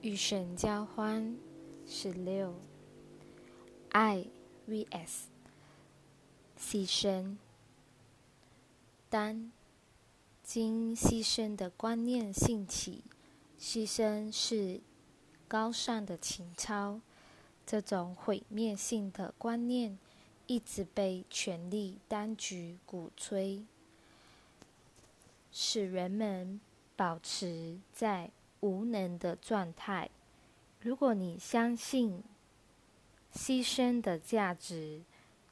与神交欢十六，爱 vs 牺牲。当经牺牲的观念兴起，牺牲是高尚的情操。这种毁灭性的观念一直被权力当局鼓吹，使人们保持在。无能的状态。如果你相信牺牲的价值，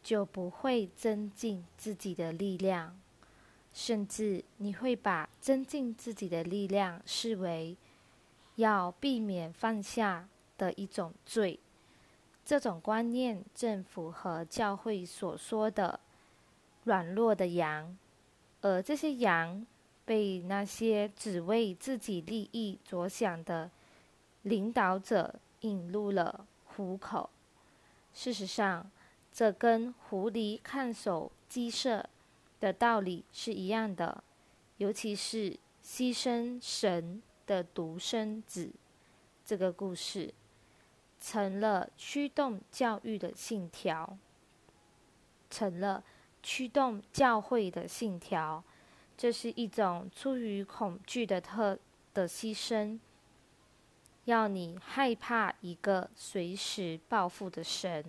就不会增进自己的力量，甚至你会把增进自己的力量视为要避免犯下的一种罪。这种观念正符合教会所说的软弱的羊，而这些羊。被那些只为自己利益着想的领导者引入了虎口。事实上，这跟狐狸看守鸡舍的道理是一样的。尤其是牺牲神的独生子这个故事，成了驱动教育的信条，成了驱动教会的信条。这是一种出于恐惧的特的牺牲，要你害怕一个随时报复的神。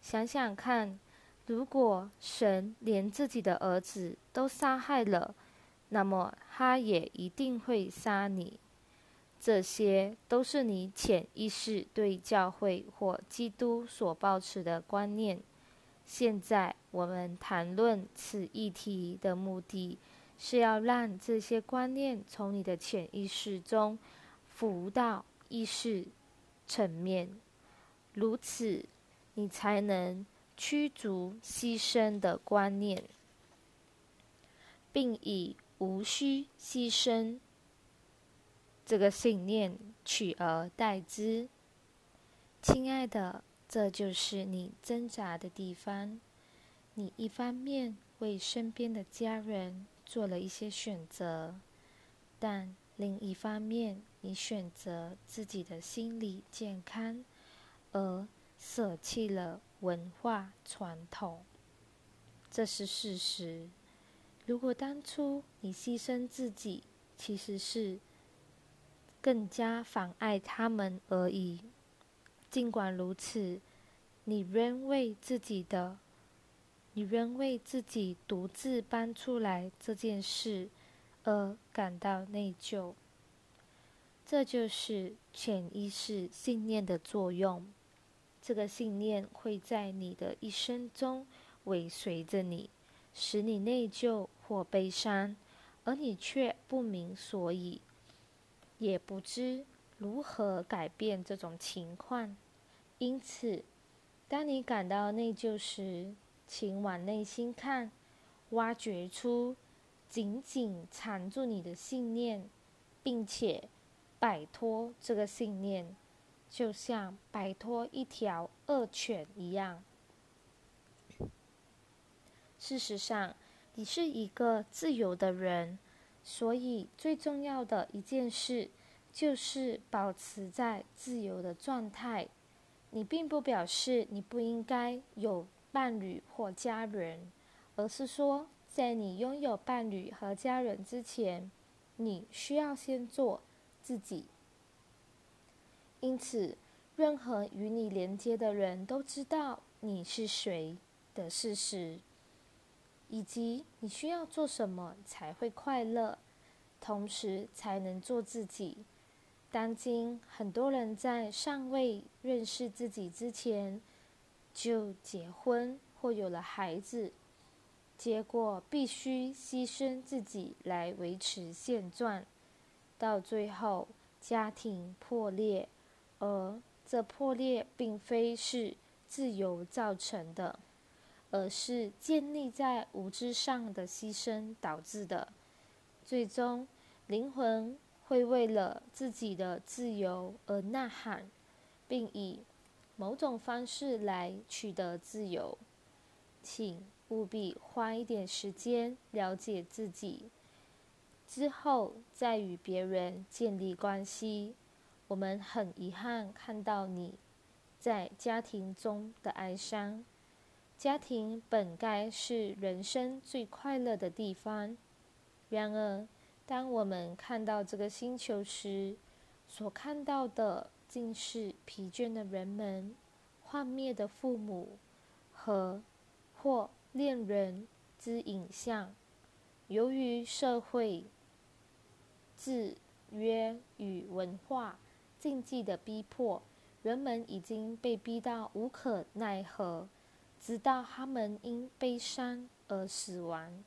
想想看，如果神连自己的儿子都杀害了，那么他也一定会杀你。这些都是你潜意识对教会或基督所抱持的观念。现在我们谈论此议题的目的。是要让这些观念从你的潜意识中浮到意识层面，如此你才能驱逐牺牲的观念，并以无需牺牲这个信念取而代之。亲爱的，这就是你挣扎的地方。你一方面为身边的家人。做了一些选择，但另一方面，你选择自己的心理健康，而舍弃了文化传统，这是事实。如果当初你牺牲自己，其实是更加妨碍他们而已。尽管如此，你仍为自己的。你仍为自己独自搬出来这件事而感到内疚，这就是潜意识信念的作用。这个信念会在你的一生中尾随着你，使你内疚或悲伤，而你却不明所以，也不知如何改变这种情况。因此，当你感到内疚时，请往内心看，挖掘出紧紧缠住你的信念，并且摆脱这个信念，就像摆脱一条恶犬一样。事实上，你是一个自由的人，所以最重要的一件事就是保持在自由的状态。你并不表示你不应该有。伴侣或家人，而是说，在你拥有伴侣和家人之前，你需要先做自己。因此，任何与你连接的人都知道你是谁的事实，以及你需要做什么才会快乐，同时才能做自己。当今很多人在尚未认识自己之前。就结婚或有了孩子，结果必须牺牲自己来维持现状，到最后家庭破裂，而这破裂并非是自由造成的，而是建立在无知上的牺牲导致的。最终，灵魂会为了自己的自由而呐喊，并以。某种方式来取得自由，请务必花一点时间了解自己，之后再与别人建立关系。我们很遗憾看到你在家庭中的哀伤。家庭本该是人生最快乐的地方，然而，当我们看到这个星球时，所看到的竟是疲倦的人们、幻灭的父母和或恋人之影像。由于社会制约与文化禁忌的逼迫，人们已经被逼到无可奈何。直到他们因悲伤而死亡，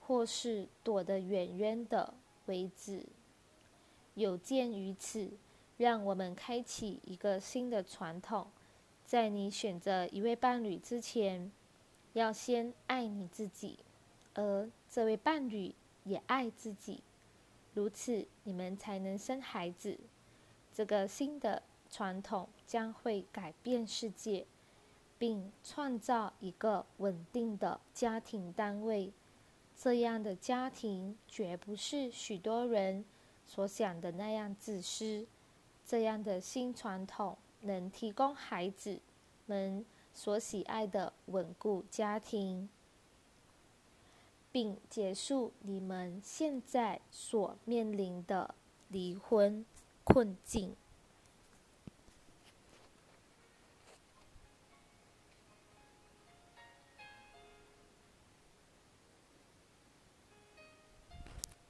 或是躲得远远的为止。有鉴于此，让我们开启一个新的传统：在你选择一位伴侣之前，要先爱你自己，而这位伴侣也爱自己。如此，你们才能生孩子。这个新的传统将会改变世界。并创造一个稳定的家庭单位，这样的家庭绝不是许多人所想的那样自私。这样的新传统能提供孩子们所喜爱的稳固家庭，并结束你们现在所面临的离婚困境。